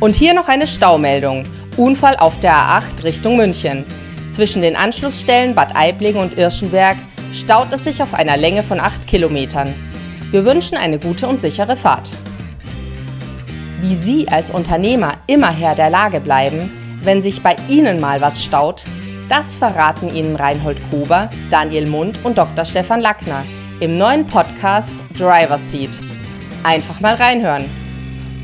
Und hier noch eine Staumeldung. Unfall auf der A8 Richtung München. Zwischen den Anschlussstellen Bad Aiblingen und Irschenberg staut es sich auf einer Länge von 8 Kilometern. Wir wünschen eine gute und sichere Fahrt. Wie Sie als Unternehmer immer Herr der Lage bleiben, wenn sich bei Ihnen mal was staut, das verraten Ihnen Reinhold Gruber, Daniel Mund und Dr. Stefan Lackner im neuen Podcast Driver's Seat. Einfach mal reinhören.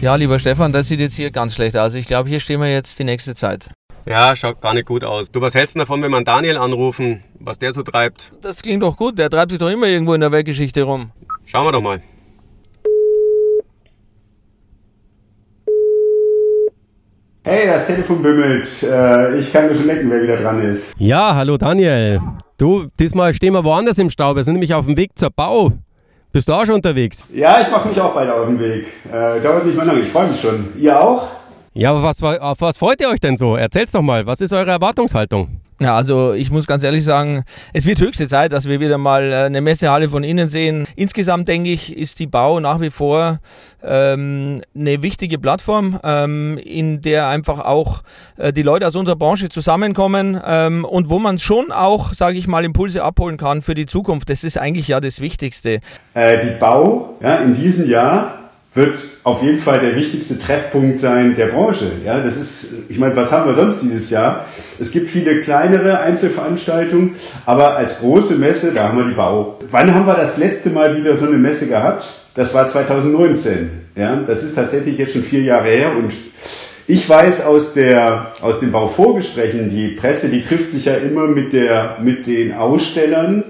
Ja, lieber Stefan, das sieht jetzt hier ganz schlecht aus. Ich glaube, hier stehen wir jetzt die nächste Zeit. Ja, schaut gar nicht gut aus. Du, was hältst du davon, wenn wir Daniel anrufen, was der so treibt? Das klingt doch gut. Der treibt sich doch immer irgendwo in der Weltgeschichte rum. Schauen wir doch mal. Hey, das Telefon bimmelt. Äh, ich kann mir schon lecken, wer wieder dran ist. Ja, hallo Daniel. Du, diesmal stehen wir woanders im Stau. Wir sind nämlich auf dem Weg zur Bau. Bist du auch schon unterwegs? Ja, ich mache mich auch bald auf den Weg. Äh, dauert nicht mehr lange, ich freue mich schon. Ihr auch? Ja, aber was, auf was freut ihr euch denn so? Erzähl's doch mal, was ist eure Erwartungshaltung? Ja, also ich muss ganz ehrlich sagen, es wird höchste Zeit, dass wir wieder mal äh, eine Messehalle von innen sehen. Insgesamt denke ich, ist die Bau nach wie vor ähm, eine wichtige Plattform, ähm, in der einfach auch äh, die Leute aus unserer Branche zusammenkommen ähm, und wo man schon auch, sage ich mal, Impulse abholen kann für die Zukunft. Das ist eigentlich ja das Wichtigste. Äh, die Bau ja, in diesem Jahr wird auf jeden Fall der wichtigste Treffpunkt sein der Branche. Ja, das ist, ich meine, was haben wir sonst dieses Jahr? Es gibt viele kleinere Einzelveranstaltungen, aber als große Messe, da haben wir die Bau. Wann haben wir das letzte Mal wieder so eine Messe gehabt? Das war 2019. Ja, das ist tatsächlich jetzt schon vier Jahre her und ich weiß aus, der, aus den Bauvorgesprächen, die Presse, die trifft sich ja immer mit, der, mit den Ausstellern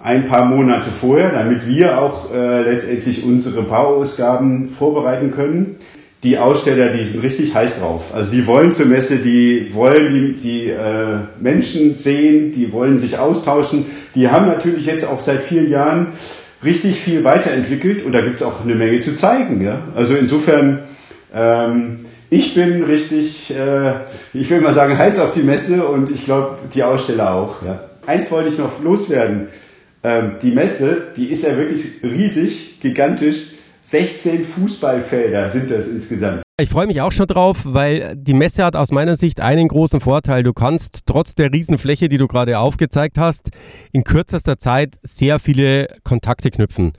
ein paar Monate vorher, damit wir auch äh, letztendlich unsere Bauausgaben vorbereiten können. Die Aussteller, die sind richtig heiß drauf. Also die wollen zur Messe, die wollen die, die äh, Menschen sehen, die wollen sich austauschen. Die haben natürlich jetzt auch seit vier Jahren richtig viel weiterentwickelt und da gibt es auch eine Menge zu zeigen. Ja? Also insofern, ähm, ich bin richtig, äh, ich will mal sagen, heiß auf die Messe und ich glaube, die Aussteller auch. Ja? Eins wollte ich noch loswerden ähm, die Messe, die ist ja wirklich riesig, gigantisch. 16 Fußballfelder sind das insgesamt. Ich freue mich auch schon drauf, weil die Messe hat aus meiner Sicht einen großen Vorteil. Du kannst trotz der Riesenfläche, die du gerade aufgezeigt hast, in kürzester Zeit sehr viele Kontakte knüpfen.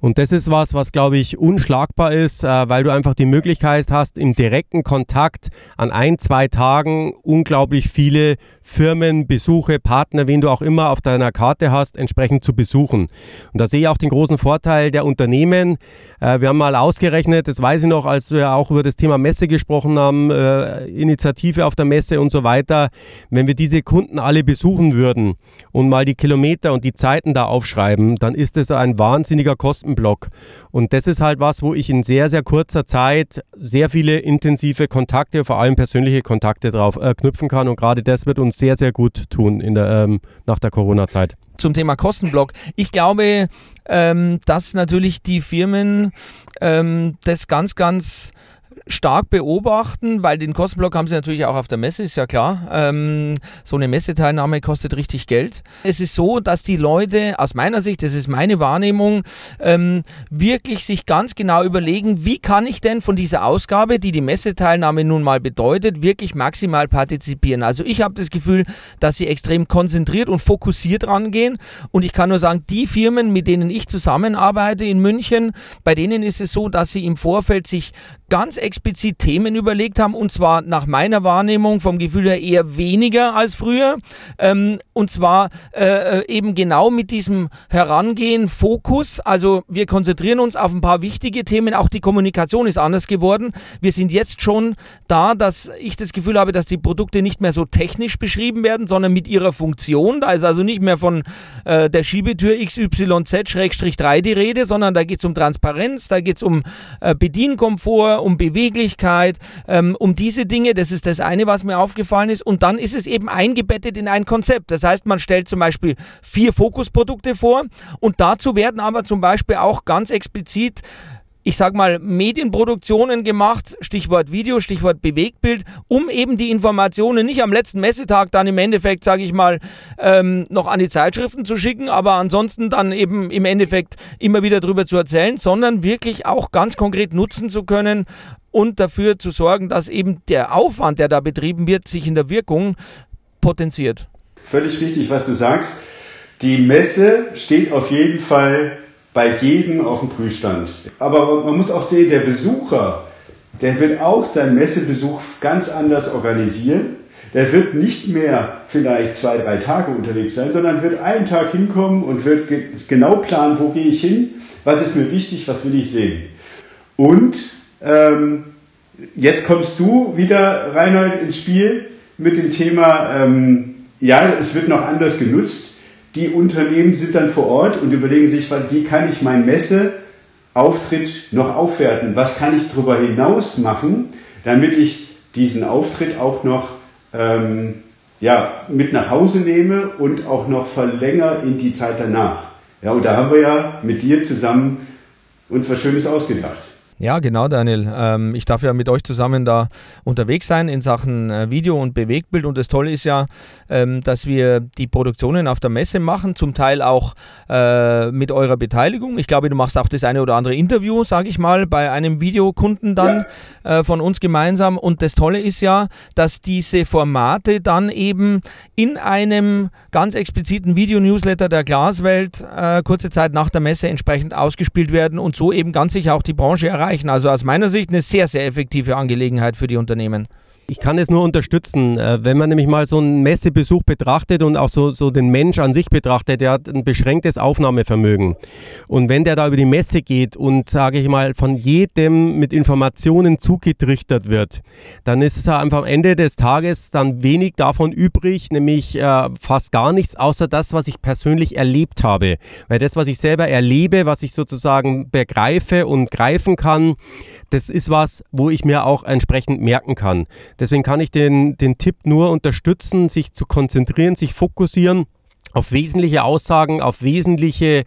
Und das ist was, was glaube ich unschlagbar ist, äh, weil du einfach die Möglichkeit hast, im direkten Kontakt an ein, zwei Tagen unglaublich viele Firmen, Besuche, Partner, wen du auch immer auf deiner Karte hast, entsprechend zu besuchen. Und da sehe ich auch den großen Vorteil der Unternehmen. Äh, wir haben mal ausgerechnet, das weiß ich noch, als wir auch über das Thema Messe gesprochen haben, äh, Initiative auf der Messe und so weiter. Wenn wir diese Kunden alle besuchen würden und mal die Kilometer und die Zeiten da aufschreiben, dann ist es ein wahnsinniger Kosten Block. Und das ist halt was, wo ich in sehr, sehr kurzer Zeit sehr viele intensive Kontakte, vor allem persönliche Kontakte drauf äh, knüpfen kann. Und gerade das wird uns sehr, sehr gut tun in der, ähm, nach der Corona-Zeit zum Thema Kostenblock. Ich glaube, ähm, dass natürlich die Firmen ähm, das ganz, ganz stark beobachten, weil den Kostenblock haben sie natürlich auch auf der Messe, ist ja klar. Ähm, so eine Messeteilnahme kostet richtig Geld. Es ist so, dass die Leute aus meiner Sicht, das ist meine Wahrnehmung, ähm, wirklich sich ganz genau überlegen, wie kann ich denn von dieser Ausgabe, die die Messeteilnahme nun mal bedeutet, wirklich maximal partizipieren. Also ich habe das Gefühl, dass sie extrem konzentriert und fokussiert rangehen und ich kann nur sagen, die Firmen, mit denen ich zusammenarbeite in München, bei denen ist es so, dass sie im Vorfeld sich ganz explizit Themen überlegt haben und zwar nach meiner Wahrnehmung vom Gefühl her eher weniger als früher ähm, und zwar äh, äh, eben genau mit diesem Herangehen, Fokus, also wir konzentrieren uns auf ein paar wichtige Themen, auch die Kommunikation ist anders geworden. Wir sind jetzt schon da, dass ich das Gefühl habe, dass die Produkte nicht mehr so technisch beschrieben werden, sondern mit ihrer Funktion. Da ist also nicht mehr von äh, der Schiebetür XYZ-3 die Rede, sondern da geht es um Transparenz, da geht es um äh, Bedienkomfort, um Beweglichkeit, ähm, um diese Dinge. Das ist das eine, was mir aufgefallen ist. Und dann ist es eben eingebettet in ein Konzept. Das heißt, man stellt zum Beispiel vier Fokusprodukte vor und dazu werden aber zum Beispiel auch ganz explizit ich sag mal, Medienproduktionen gemacht, Stichwort Video, Stichwort Bewegtbild, um eben die Informationen nicht am letzten Messetag dann im Endeffekt, sage ich mal, ähm, noch an die Zeitschriften zu schicken, aber ansonsten dann eben im Endeffekt immer wieder darüber zu erzählen, sondern wirklich auch ganz konkret nutzen zu können und dafür zu sorgen, dass eben der Aufwand, der da betrieben wird, sich in der Wirkung potenziert. Völlig richtig, was du sagst. Die Messe steht auf jeden Fall bei jedem auf dem Prüfstand. Aber man muss auch sehen, der Besucher, der wird auch seinen Messebesuch ganz anders organisieren. Der wird nicht mehr vielleicht zwei, drei Tage unterwegs sein, sondern wird einen Tag hinkommen und wird genau planen, wo gehe ich hin, was ist mir wichtig, was will ich sehen. Und ähm, jetzt kommst du wieder, Reinhold, ins Spiel mit dem Thema, ähm, ja, es wird noch anders genutzt die Unternehmen sind dann vor Ort und überlegen sich, wie kann ich meinen Messeauftritt noch aufwerten? Was kann ich darüber hinaus machen, damit ich diesen Auftritt auch noch ähm, ja, mit nach Hause nehme und auch noch verlängere in die Zeit danach. Ja, und da haben wir ja mit dir zusammen uns was Schönes ausgedacht. Ja, genau, Daniel. Ähm, ich darf ja mit euch zusammen da unterwegs sein in Sachen äh, Video und Bewegtbild. Und das Tolle ist ja, ähm, dass wir die Produktionen auf der Messe machen, zum Teil auch äh, mit eurer Beteiligung. Ich glaube, du machst auch das eine oder andere Interview, sage ich mal, bei einem Videokunden dann ja. äh, von uns gemeinsam. Und das Tolle ist ja, dass diese Formate dann eben in einem ganz expliziten Video-Newsletter der Glaswelt äh, kurze Zeit nach der Messe entsprechend ausgespielt werden und so eben ganz sicher auch die Branche erreichen erreichen. Also aus meiner Sicht eine sehr, sehr effektive Angelegenheit für die Unternehmen. Ich kann es nur unterstützen. Äh, wenn man nämlich mal so einen Messebesuch betrachtet und auch so, so den Mensch an sich betrachtet, der hat ein beschränktes Aufnahmevermögen. Und wenn der da über die Messe geht und, sage ich mal, von jedem mit Informationen zugetrichtert wird, dann ist es einfach am Ende des Tages dann wenig davon übrig, nämlich äh, fast gar nichts, außer das, was ich persönlich erlebt habe. Weil das, was ich selber erlebe, was ich sozusagen begreife und greifen kann, das ist was, wo ich mir auch entsprechend merken kann. Deswegen kann ich den, den Tipp nur unterstützen, sich zu konzentrieren, sich fokussieren auf wesentliche Aussagen, auf wesentliche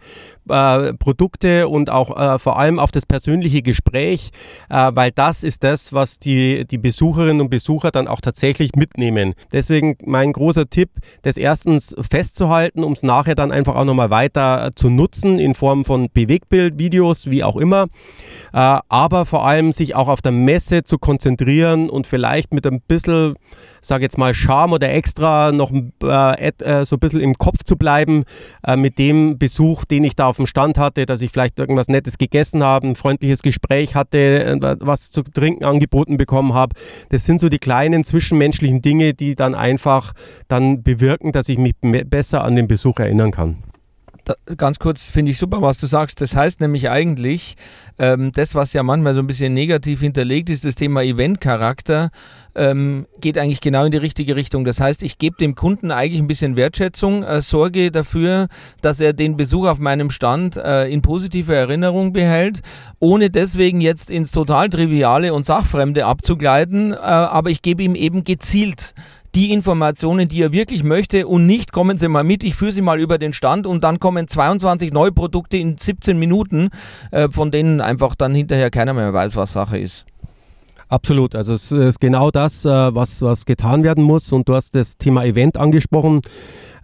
äh, Produkte und auch äh, vor allem auf das persönliche Gespräch, äh, weil das ist das, was die, die Besucherinnen und Besucher dann auch tatsächlich mitnehmen. Deswegen mein großer Tipp, das erstens festzuhalten, um es nachher dann einfach auch nochmal weiter zu nutzen in Form von Bewegtbild, Videos, wie auch immer, äh, aber vor allem sich auch auf der Messe zu konzentrieren und vielleicht mit ein bisschen sage jetzt mal, Charme oder extra noch äh, äh, so ein bisschen im Kopf zu bleiben äh, mit dem Besuch, den ich da auf dem Stand hatte, dass ich vielleicht irgendwas Nettes gegessen habe, ein freundliches Gespräch hatte, äh, was zu trinken angeboten bekommen habe. Das sind so die kleinen zwischenmenschlichen Dinge, die dann einfach dann bewirken, dass ich mich besser an den Besuch erinnern kann da, ganz kurz finde ich super, was du sagst. Das heißt nämlich eigentlich, ähm, das, was ja manchmal so ein bisschen negativ hinterlegt ist, das Thema Event-Charakter, ähm, geht eigentlich genau in die richtige Richtung. Das heißt, ich gebe dem Kunden eigentlich ein bisschen Wertschätzung, äh, sorge dafür, dass er den Besuch auf meinem Stand äh, in positiver Erinnerung behält, ohne deswegen jetzt ins total Triviale und Sachfremde abzugleiten, äh, aber ich gebe ihm eben gezielt die Informationen, die er wirklich möchte und nicht kommen Sie mal mit, ich führe Sie mal über den Stand und dann kommen 22 neue Produkte in 17 Minuten, äh, von denen einfach dann hinterher keiner mehr weiß, was Sache ist. Absolut, also es ist genau das, äh, was, was getan werden muss und du hast das Thema Event angesprochen.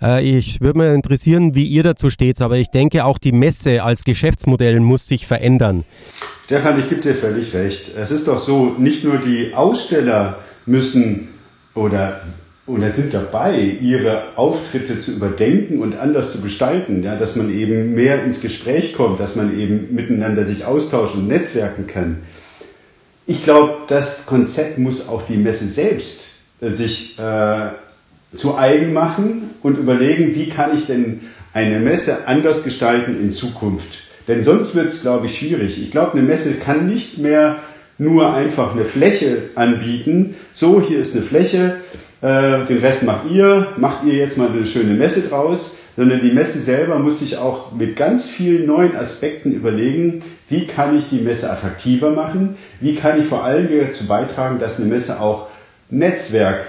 Äh, ich würde mich interessieren, wie ihr dazu steht, aber ich denke auch die Messe als Geschäftsmodell muss sich verändern. Stefan, ich gebe dir völlig recht. Es ist doch so, nicht nur die Aussteller müssen oder oder sind dabei, ihre Auftritte zu überdenken und anders zu gestalten, ja, dass man eben mehr ins Gespräch kommt, dass man eben miteinander sich austauschen und netzwerken kann. Ich glaube, das Konzept muss auch die Messe selbst äh, sich äh, zu eigen machen und überlegen, wie kann ich denn eine Messe anders gestalten in Zukunft. Denn sonst wird es, glaube ich, schwierig. Ich glaube, eine Messe kann nicht mehr nur einfach eine Fläche anbieten. So, hier ist eine Fläche, äh, den Rest macht ihr, macht ihr jetzt mal eine schöne Messe draus, sondern die Messe selber muss sich auch mit ganz vielen neuen Aspekten überlegen, wie kann ich die Messe attraktiver machen, wie kann ich vor allem dazu beitragen, dass eine Messe auch Netzwerk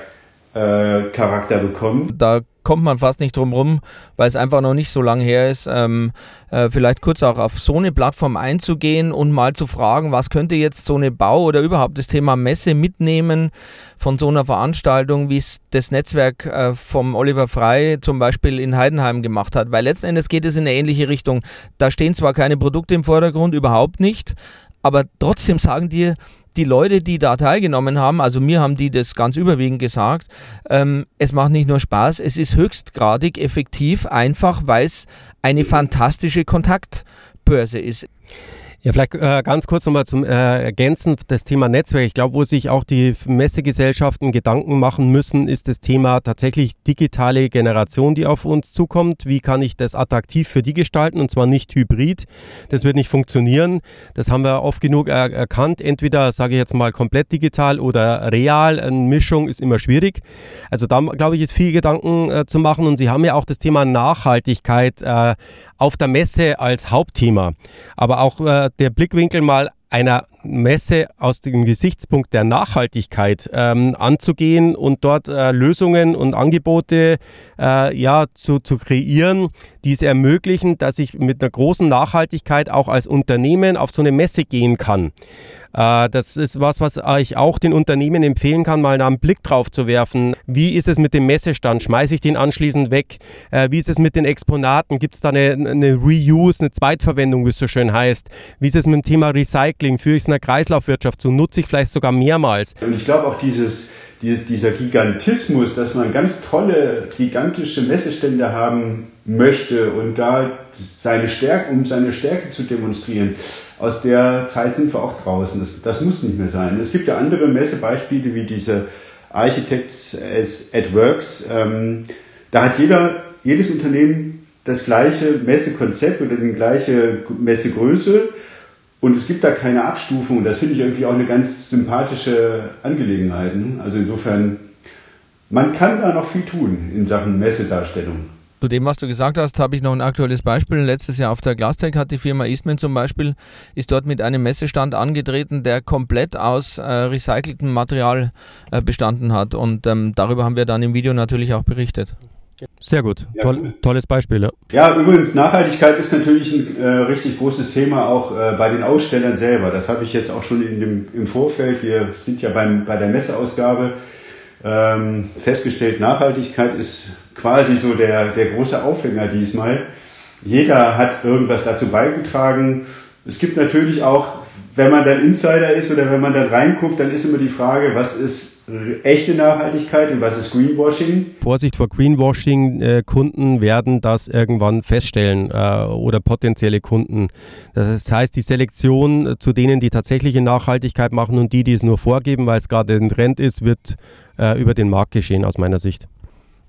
äh, Charakter bekommen. Da kommt man fast nicht drum rum, weil es einfach noch nicht so lange her ist, ähm, äh, vielleicht kurz auch auf so eine Plattform einzugehen und mal zu fragen, was könnte jetzt so eine Bau oder überhaupt das Thema Messe mitnehmen von so einer Veranstaltung, wie es das Netzwerk äh, vom Oliver Frei zum Beispiel in Heidenheim gemacht hat, weil letzten Endes geht es in eine ähnliche Richtung. Da stehen zwar keine Produkte im Vordergrund, überhaupt nicht, aber trotzdem sagen dir die Leute, die da teilgenommen haben, also mir haben die das ganz überwiegend gesagt, ähm, es macht nicht nur Spaß, es ist höchstgradig effektiv, einfach weil es eine fantastische Kontaktbörse ist. Ja, vielleicht äh, ganz kurz nochmal zum äh, Ergänzen das Thema Netzwerk. Ich glaube, wo sich auch die Messegesellschaften Gedanken machen müssen, ist das Thema tatsächlich digitale Generation, die auf uns zukommt. Wie kann ich das attraktiv für die gestalten und zwar nicht hybrid? Das wird nicht funktionieren. Das haben wir oft genug er erkannt. Entweder, sage ich jetzt mal, komplett digital oder real. Eine Mischung ist immer schwierig. Also da, glaube ich, ist viel Gedanken äh, zu machen. Und Sie haben ja auch das Thema Nachhaltigkeit äh, auf der Messe als Hauptthema. Aber auch äh, der Blickwinkel mal einer Messe aus dem Gesichtspunkt der Nachhaltigkeit ähm, anzugehen und dort äh, Lösungen und Angebote äh, ja, zu, zu kreieren, die es ermöglichen, dass ich mit einer großen Nachhaltigkeit auch als Unternehmen auf so eine Messe gehen kann. Äh, das ist was, was ich auch den Unternehmen empfehlen kann, mal einen Blick drauf zu werfen. Wie ist es mit dem Messestand? Schmeiße ich den anschließend weg? Äh, wie ist es mit den Exponaten? Gibt es da eine, eine Reuse, eine Zweitverwendung, wie es so schön heißt? Wie ist es mit dem Thema Recycling? Führe ich es einer Kreislaufwirtschaft zu? Nutze ich vielleicht sogar mehrmals? Und ich glaube auch dieses dieser Gigantismus, dass man ganz tolle, gigantische Messestände haben möchte und da seine Stärke, um seine Stärke zu demonstrieren, aus der Zeit sind wir auch draußen. Das, das muss nicht mehr sein. Es gibt ja andere Messebeispiele wie diese Architects at Works. Ähm, da hat jeder, jedes Unternehmen das gleiche Messekonzept oder die gleiche Messegröße und es gibt da keine Abstufung. Das finde ich irgendwie auch eine ganz sympathische Angelegenheit. Ne? Also insofern, man kann da noch viel tun in Sachen Messedarstellung. Zu dem, was du gesagt hast, habe ich noch ein aktuelles Beispiel. Letztes Jahr auf der Glastech hat die Firma Eastman zum Beispiel, ist dort mit einem Messestand angetreten, der komplett aus äh, recyceltem Material äh, bestanden hat. Und ähm, darüber haben wir dann im Video natürlich auch berichtet. Sehr gut, ja, Toll, tolles Beispiel. Ja. ja. übrigens, Nachhaltigkeit ist natürlich ein äh, richtig großes Thema auch äh, bei den Ausstellern selber. Das habe ich jetzt auch schon in dem, im Vorfeld, wir sind ja beim, bei der Messeausgabe, ähm, festgestellt, Nachhaltigkeit ist quasi so der, der große Aufhänger diesmal. Jeder hat irgendwas dazu beigetragen. Es gibt natürlich auch, wenn man dann Insider ist oder wenn man dann reinguckt, dann ist immer die Frage, was ist echte Nachhaltigkeit und was ist Greenwashing? Vorsicht vor Greenwashing. Äh, Kunden werden das irgendwann feststellen äh, oder potenzielle Kunden. Das heißt, die Selektion zu denen, die tatsächliche Nachhaltigkeit machen und die, die es nur vorgeben, weil es gerade ein Trend ist, wird äh, über den Markt geschehen aus meiner Sicht.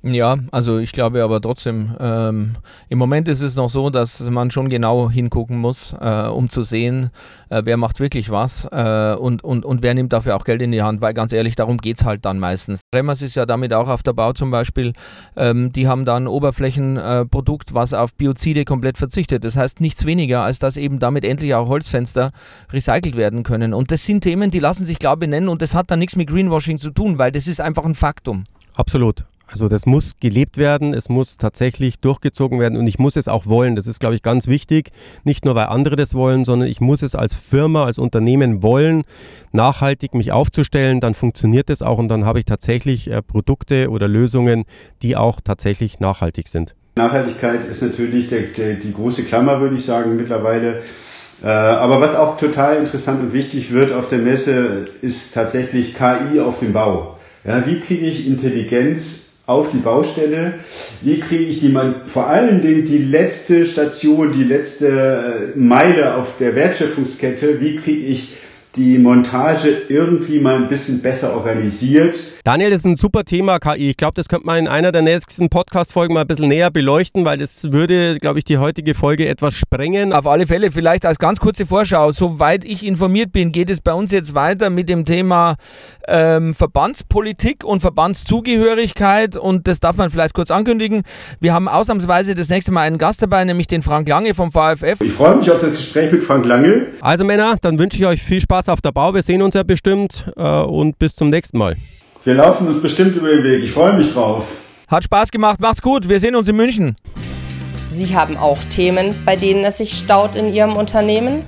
Ja, also ich glaube aber trotzdem, ähm, im Moment ist es noch so, dass man schon genau hingucken muss, äh, um zu sehen, äh, wer macht wirklich was äh, und, und, und wer nimmt dafür auch Geld in die Hand, weil ganz ehrlich, darum geht es halt dann meistens. Remmers ist ja damit auch auf der Bau zum Beispiel, ähm, die haben dann ein Oberflächenprodukt, was auf Biozide komplett verzichtet. Das heißt nichts weniger, als dass eben damit endlich auch Holzfenster recycelt werden können. Und das sind Themen, die lassen sich, glaube ich, nennen und das hat dann nichts mit Greenwashing zu tun, weil das ist einfach ein Faktum. Absolut. Also das muss gelebt werden, es muss tatsächlich durchgezogen werden und ich muss es auch wollen. Das ist, glaube ich, ganz wichtig. Nicht nur, weil andere das wollen, sondern ich muss es als Firma, als Unternehmen wollen, nachhaltig mich aufzustellen. Dann funktioniert es auch und dann habe ich tatsächlich äh, Produkte oder Lösungen, die auch tatsächlich nachhaltig sind. Nachhaltigkeit ist natürlich der, der, die große Klammer, würde ich sagen, mittlerweile. Äh, aber was auch total interessant und wichtig wird auf der Messe, ist tatsächlich KI auf dem Bau. Ja, wie kriege ich Intelligenz auf die Baustelle. Wie kriege ich die mal, vor allen Dingen die letzte Station, die letzte äh, Meile auf der Wertschöpfungskette, wie kriege ich die Montage irgendwie mal ein bisschen besser organisiert. Daniel, das ist ein super Thema, KI. Ich glaube, das könnte man in einer der nächsten Podcast-Folgen mal ein bisschen näher beleuchten, weil das würde, glaube ich, die heutige Folge etwas sprengen. Auf alle Fälle, vielleicht als ganz kurze Vorschau. Soweit ich informiert bin, geht es bei uns jetzt weiter mit dem Thema ähm, Verbandspolitik und Verbandszugehörigkeit. Und das darf man vielleicht kurz ankündigen. Wir haben ausnahmsweise das nächste Mal einen Gast dabei, nämlich den Frank Lange vom VFF. Ich freue mich auf das Gespräch mit Frank Lange. Also Männer, dann wünsche ich euch viel Spaß auf der Bau. Wir sehen uns ja bestimmt äh, und bis zum nächsten Mal. Wir laufen uns bestimmt über den Weg. Ich freue mich drauf. Hat Spaß gemacht, macht's gut. Wir sehen uns in München. Sie haben auch Themen, bei denen es sich staut in Ihrem Unternehmen?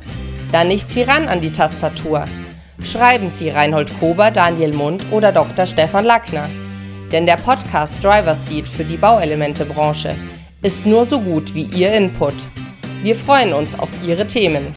Da nichts wie ran an die Tastatur. Schreiben Sie Reinhold Kober, Daniel Mund oder Dr. Stefan Lackner. Denn der Podcast Driver Seat für die Bauelementebranche ist nur so gut wie Ihr Input. Wir freuen uns auf Ihre Themen.